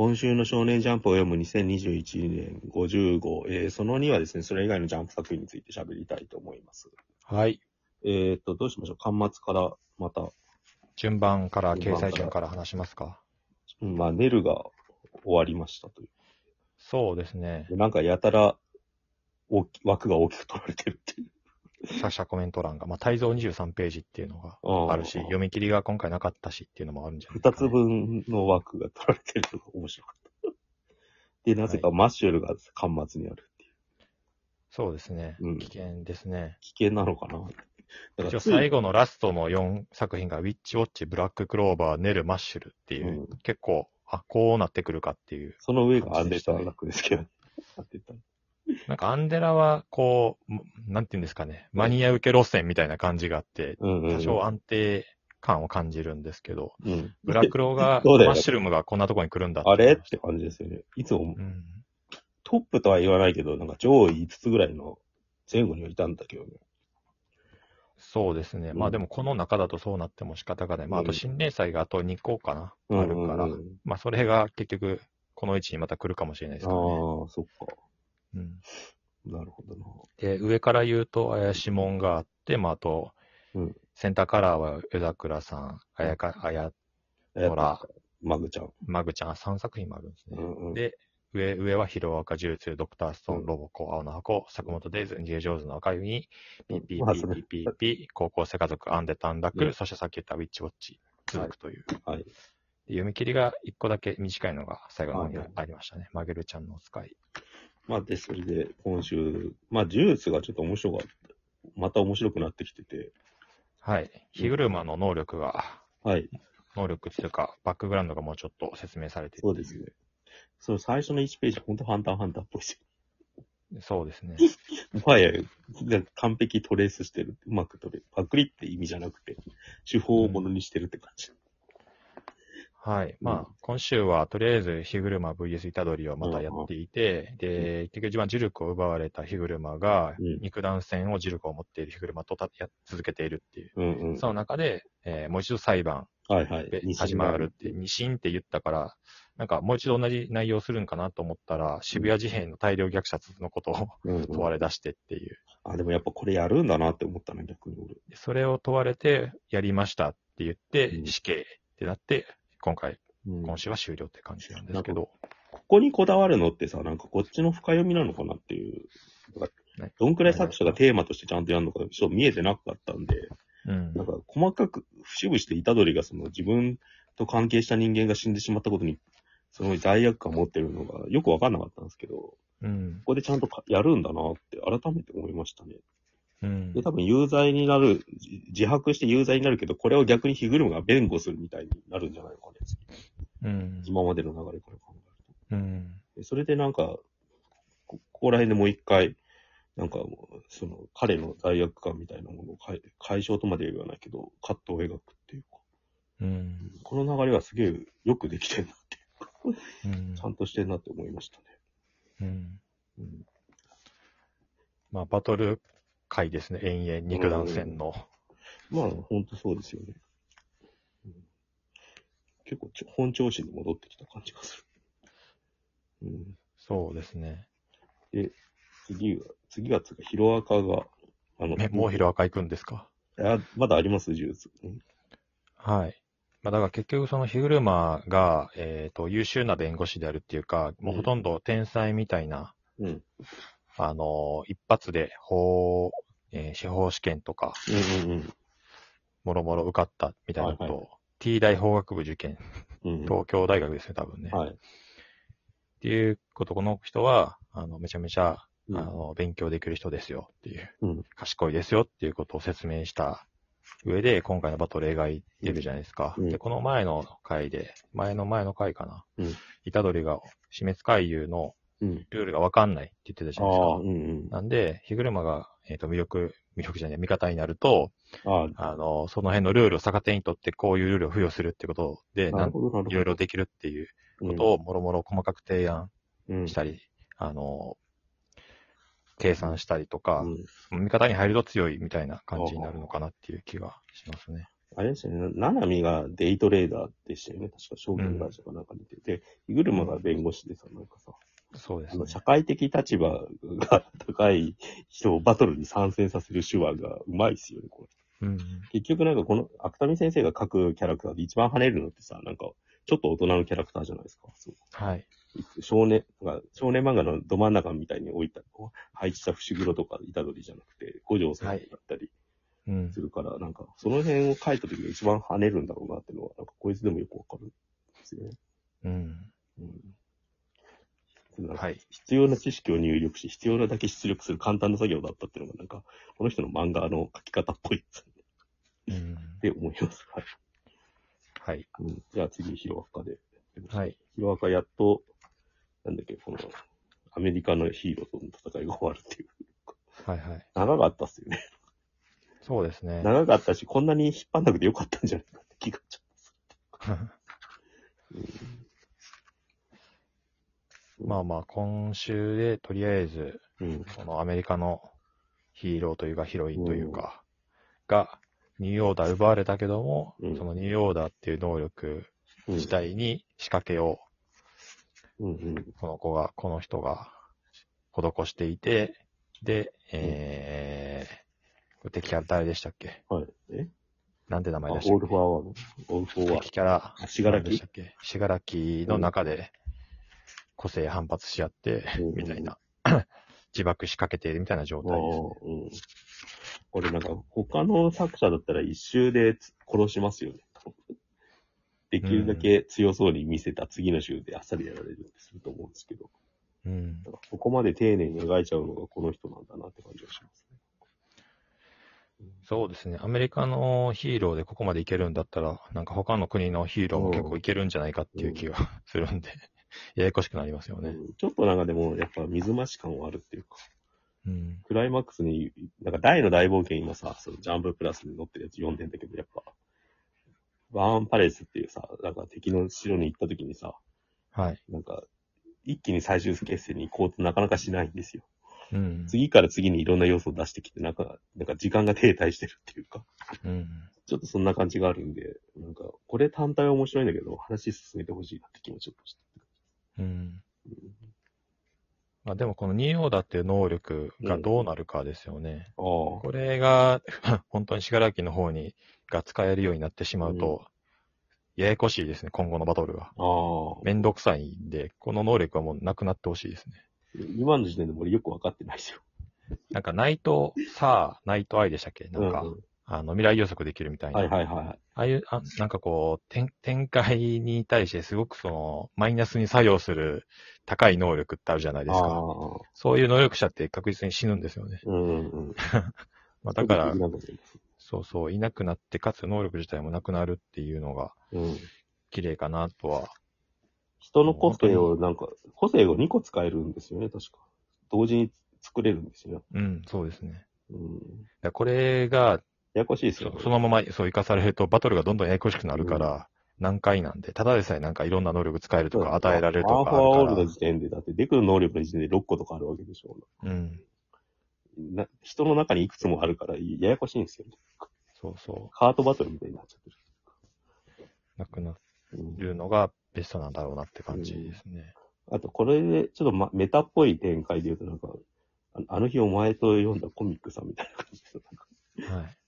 今週の少年ジャンプを読む2021年50号、えーその2はですね、それ以外のジャンプ作品について喋りたいと思います。はい。えっ、と、どうしましょう？端末からまた、順番から、掲載順から話しますか？うんまあ、ネルが終わりましたという。そうですね。でなんかやたら大き枠が大きく取られてるっていう。作者コメント欄が、まあ、大蔵23ページっていうのがああるし、読み切りが今回なかったしっていうのもあるんじゃない二つ。分の枠が取られてるのが面白かった。で、なぜかマッシュルが端末にあるっていう。そうですねうん。危険ですね。危険なのかな？だから一応つい最後のラストの4作品が、ウィッチウォッチ、ブラッククローバー、ネル、マッシュルっていう、うん結構、あ、こうなってくるかっていう。その上がアンデターラックですけど。アンデターなんかアンデラは、こう、もなんていうんですかね、マニア受け路線みたいな感じがあって、うんうんうん。多少安定感を感じるんですけど、うん。ブラックローが、マッシュルームがこんなとこに来るんだあれ？って感じですよね。いつもたうん。トップとは言わないけど、なんか上位5つぐらいの前後にはいたんだけどね。そうですね。うんまあでもこの中だとそうなっても仕方がない。まああとうん新連載があと2個かな、うんあるから、うんうんまあそれが結局この位置にまた来るかもしれないですああからね。ー、そっか。うん、なるほどな。で、上から言うと、怪しもんがあって、まああと、うんセンターカラーは江桜さん、あやか、あや、ほら、マグちゃん。マグちゃん、3作品もあるんですね。うんうん。で、上、上はヒロアカ呪術、ドクターストーン、うんロボコ、青の箱、坂本デイズ、逃げ上手の若君、 PPPPPP、高校生家族、アンデ短絡、うんそしてさっき言ったウィッチウォッチ、続くという。はい。で読み切りが1個だけ短いのが最後の方にはいありましたね。マゲルちゃんのお使い。まあ、で、それで、今週、まあ、呪術がちょっと面白かった。また面白くなってきてて、はい。火車の能力が、はい。能力っていうか、バックグラウンドがもうちょっと説明されててそうですね。その最初の1ページ、ほんとハンターハンターっぽいですそうですね。はや、完璧トレースしてる。うまくトレパクリって意味じゃなくて、手法をものにしてるって感じ。はい。まあ、今週はとりあえず、ヒグルマ VS イタドリをまたやっていて、で、結局一番呪力を奪われたヒグルマが、うん肉弾戦を呪力を持っているヒグルマとたや続けているっていう。うんうん。その中で、えーもう一度裁判はいはいで。始まるって、二審って言ったから、なんかもう一度同じ内容するんかなと思ったら、渋谷事変の大量虐殺のことをうんうん問われ出してっていう。あ、でもやっぱこれやるんだなって思ったな、逆に俺。でそれを問われて、やりましたって言ってう、ん死刑ってなって、今回、うん今週は終了って感じなんですけど。ここにこだわるのってさ、なんかこっちの深読みなのかなっていう。ねどんくらい作者がテーマとしてちゃんとやるのか、ちょっと見えてなかったんで、うん。なんか細かく、節々して虎杖がその自分と関係した人間が死んでしまったことに、すごい罪悪感を持ってるのがよくわかんなかったんですけど、こうん。こでちゃんとかやるんだなって改めて思いましたね。うんで、多分有罪になる、じ自白して有罪になるけど、これを逆にヒグルムが弁護するみたいになるんじゃないのかね。うん。今までの流れから考えると。うん。でそれでなんか、こここら辺でもう一回、なんか、その、彼の罪悪感みたいなものを解解消とまでは言わないけど、葛藤を描くっていうか、うん。この流れはすげえよくできてんなっていうんちゃんとしてんなって思いましたね。うん。うん、まあ、バトル回ですね。延々肉弾戦の。まあ、ほんとそうですよね。うん結構ちょ、本調子に戻ってきた感じがする。うん、そうですね。次が、次がつか、ヒロアカが、あの、え、もうヒロアカ行くんですか？あまだあります、呪術。うんはい。まあ、だから結局そのヒグルマが、えっ、と、優秀な弁護士であるっていうか、もうほとんど天才みたいな、うん。あの一発で法、えー司法試験とか、うんうんもろもろ受かったみたいなことを、はい T 大法学部受験、うん。うん。東京大学ですね、多分ね。はい。っていうこと、この人は、あの、めちゃめちゃ、うんあの、勉強できる人ですよっていう、うん賢いですよっていうことを説明した上で、今回のバトル描いてるじゃないですか。うんで、この前の回で、前の前の回かな。うん虎杖が死滅回遊のうん。ルールがわかんないって言ってたじゃないですか。うんうん。なんで、火車が、えっ、と、魅力、魅力じゃない、味方になると、ああの、その辺のルールを逆手にとってこういうルールを付与するってことで、あ、ななん。いろいろできるっていうことをもろもろ細かく提案うんしたり、あの、計算したりとかう、ん味方に入ると強いみたいな感じになるのかなっていう気がしますね。あれでしたよね。ななみがデイトレーダーでしたよね。確か証券会社かなんかにいてて。で、イグルマが弁護士でさ、なんかさ、そうですね。社会的立場が高い人をバトルに参戦させる手話がうまいっすよね、これ。うん。結局なんかこの、芥見先生が書くキャラクターで一番跳ねるのってさ、なんか、ちょっと大人のキャラクターじゃないですか。そうはい。少年、なんか少年漫画のど真ん中みたいに置いた、配置した伏黒とか虎杖じゃなくて、五条さんだったりうんす。るから、なんか、その辺を書いた時が一番跳ねるんだろうなっていうのは、なんかこいつでもよくわかるんですよね。うん。うん。はい。必要な知識を入力し、必要なだけ出力する簡単な作業だったっていうのが、なんか、この人の漫画の書き方っぽいですね。うん。って思います。はい。はい。うん、じゃあ次、ヒロアカで。はい。ヒロアカやっと、なんだっけ、この、アメリカのヒーローとの戦いが終わるっていう。はいはい。長かったっすよね。そうですね。長かったし、こんなに引っ張んなくてよかったんじゃないかって気がちょっとする。まあまあ、今週でとりあえず、うん。このアメリカのヒーローというかヒロインというか、が、ニューオーダー奪われたけども、うんそのニューオーダーっていう能力うん。自体に仕掛けを、うんうん。この子が、この人が施していて、で、えー、これ敵キャラ誰でしたっけ？はい。え？なんて名あ、前でしたっけ？オールフォーワン。オールフォアワー敵キャラ、ド。死柄木何でしたっけ？死柄木の中で個性反発し合って、うんみたいな、自爆しかけているみたいな状態です。うん。これなんか、他の作者だったら一周でつ殺しますよね。できるだけ強そうに見せた次の週であっさりやられるってすると思うんですけど、うん。だからここまで丁寧に描いちゃうのがこの人なんだなって感じがしますね。そうですね。アメリカのヒーローでここまでいけるんだったら、なんか他の国のヒーローも結構いけるんじゃないかっていう気がするんで、ややこしくなりますよね。うんちょっとなんかでも、やっぱ水増し感はあるっていうか、うん。クライマックスに、なんか大の大冒険今さ、そのジャンププラスに載ってるやつ読んでんだけど、やっぱ、バーンパレスっていうさ、なんか敵の城に行った時にさ、はい。なんか、一気に最終決戦に行こうとなかなかしないんですよ。うん。次から次にいろんな要素を出してきて、なんか、なんか時間が停滞してるっていうか、うん。ちょっとそんな感じがあるんで、なんか、これ単体は面白いんだけど、話進めてほしいなって気持ちちょっとした。うん。まあでもこのニーオーダーっていう能力がどうなるかですよね。ああ。これが、本当にしがらきの方に、が使えるようになってしまうと、ややこしいですね、今後のバトルが。ああ。めんどくさいんで、この能力はもうなくなってほしいですね。今の時点でも俺よくわかってないですよ。なんか、ナイト、さあ、ナイトアイでしたっけ？なんか、うんうんあの、未来予測できるみたいな。はいはいはい。ああいう、あなんかこう、展展開に対してすごくその、マイナスに作用する高い能力ってあるじゃないですあか。あ。そういう能力者って確実に死ぬんですよね。うんうんうん。まあ、だからそうそう、いなくなって、かつ能力自体もなくなるっていうのがうん。綺麗かなとは。人の個性をなんか、個性を2個使えるんですよね、確か。同時に作れるんですよね。うん、そうですね。うん。これが、ややこしいですよそね。そのままそう生かされると、バトルがどんどんややこしくなるから、難解なんで、ただでさえなんかいろんな能力使えるとか与えられるとかハーフアオールのあるか時点で、だってデクの能力の時点で6個とかあるわけでしょ。ら、うん、な人の中にいくつもあるから、ややこしいんですよね。そうそカートバトルみたいになっちゃってう、なくなる。うんるのがベストなんだろうなって感じですね。あと、これで、ちょっと、ま、メタっぽい展開で言うと、なんか、ああの日お前と読んだコミックさみたいな。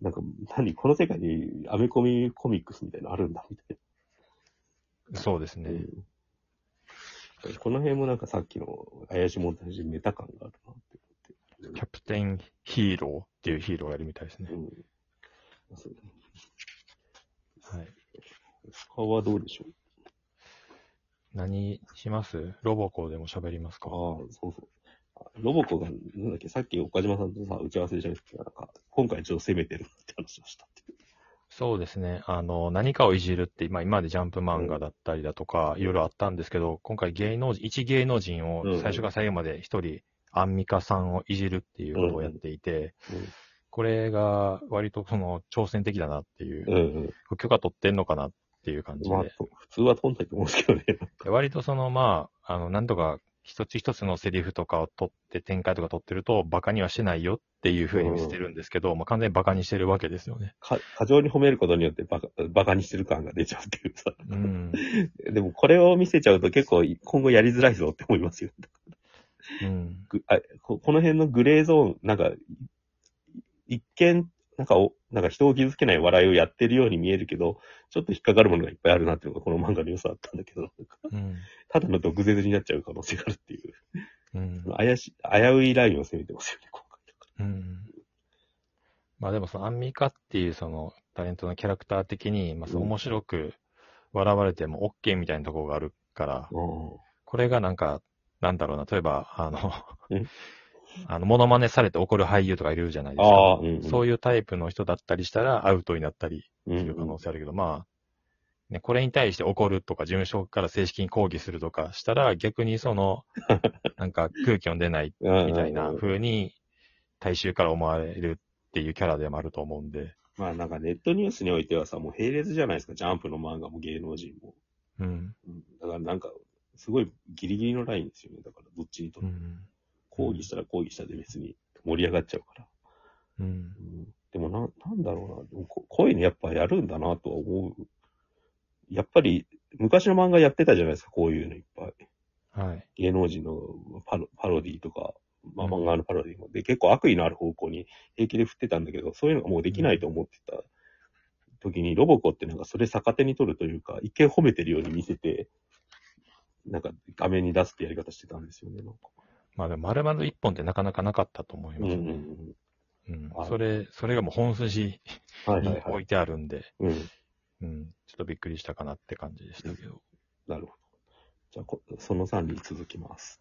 なんか、何この世界にアメコミコミックスみたいなのあるんだ、みたいそうですな。ね。うんこの辺もなんかさっきの怪しいもんと同じメタ感があるなって思って。キャプテンヒーローっていうヒーローがいるみたいですねう。ん。そうはい。他はどうでしょう？何します？ロボコでも喋りますか？ああ、そうそう。あロボコが、なんだっけ、さっき岡島さんとさ、打ち合わせでじゃないですか、なんか、今回ちょっと攻めてるって話をしたっていう。そうですね。あの、何かをいじるって、まあ今までジャンプ漫画だったりだとか、いろいろあったんですけど、今回芸能人、一芸能人をうん最初から最後まで一人、アンミカさんをいじるっていうことをやっていて、これが割とその挑戦的だなっていううん。うんうん。許可取ってんのかなっていう感じまあで、、普通は飛んないと思うんですけどね。で割とそのまあ、あの、なんとか一つ一つのセリフとかを取って、展開とか取ってると、バカにはしてないよっていう風に見せてるんですけど、まあ完全にバカにしてるわけですよね。か過剰に褒めることによってバカバカにしてる感が出ちゃうっていうさ。うん。でもこれを見せちゃうと結構今後やりづらいぞって思いますよ。うん。ぐあここの辺のグレーゾーン、なんか、一見、なんかお、なんか人を傷つけない笑いをやってるように見えるけど、ちょっと引っかかるものがいっぱいあるなっていうのがこの漫画の良さだったんだけど、うん。ただの毒舌になっちゃう可能性があるっていう、うん。怪し、危ういラインを攻めてますよね、今回。うん。まあでもそのアンミカっていうそのタレントのキャラクター的に、まあそ面白く笑われても OK みたいなところがあるから、うんこれがなんか、なんだろうな、例えば、あのうん、あの、モノマネされて怒る俳優とかいるじゃないですあか。あ、うん、うん。そういうタイプの人だったりしたらアウトになったりうんする可能性あるけど、まあ、ね、これに対して怒るとか、事務所から正式に抗議するとかしたら、逆にその、なんか空気読んでないうんみたいなうん風に、大衆から思われるっていうキャラでもあると思うんで、まあなんかネットニュースにおいてはさ、もう並列じゃないですか、ジャンプの漫画も芸能人も。うん。うんだからなんか、すごいギリギリのラインですよね。だからどっちにとってもうん。抗議したら抗議したで別に盛り上がっちゃうから。うん。うんでもな、なんだろうな。でもここういうのやっぱやるんだなとは思う。やっぱり、昔の漫画やってたじゃないですか、こういうのいっぱい。はい。芸能人のパロパロディとか、まあうん漫画のパロディも。で、結構悪意のある方向に平気で振ってたんだけど、そういうのがもうできないと思ってた時に、ロボコってなんかそれ逆手に取るというか、一見褒めてるように見せて、なんか画面に出すってやり方してたんですよね、なんか。まあでも、丸々一本ってなかなかなかったと思いますね。うんそれ、それがもう本筋に。置いてあるんで、うん。うん。ちょっとびっくりしたかなって感じでしたけど。なるほど。じゃあこ、その3に続きます。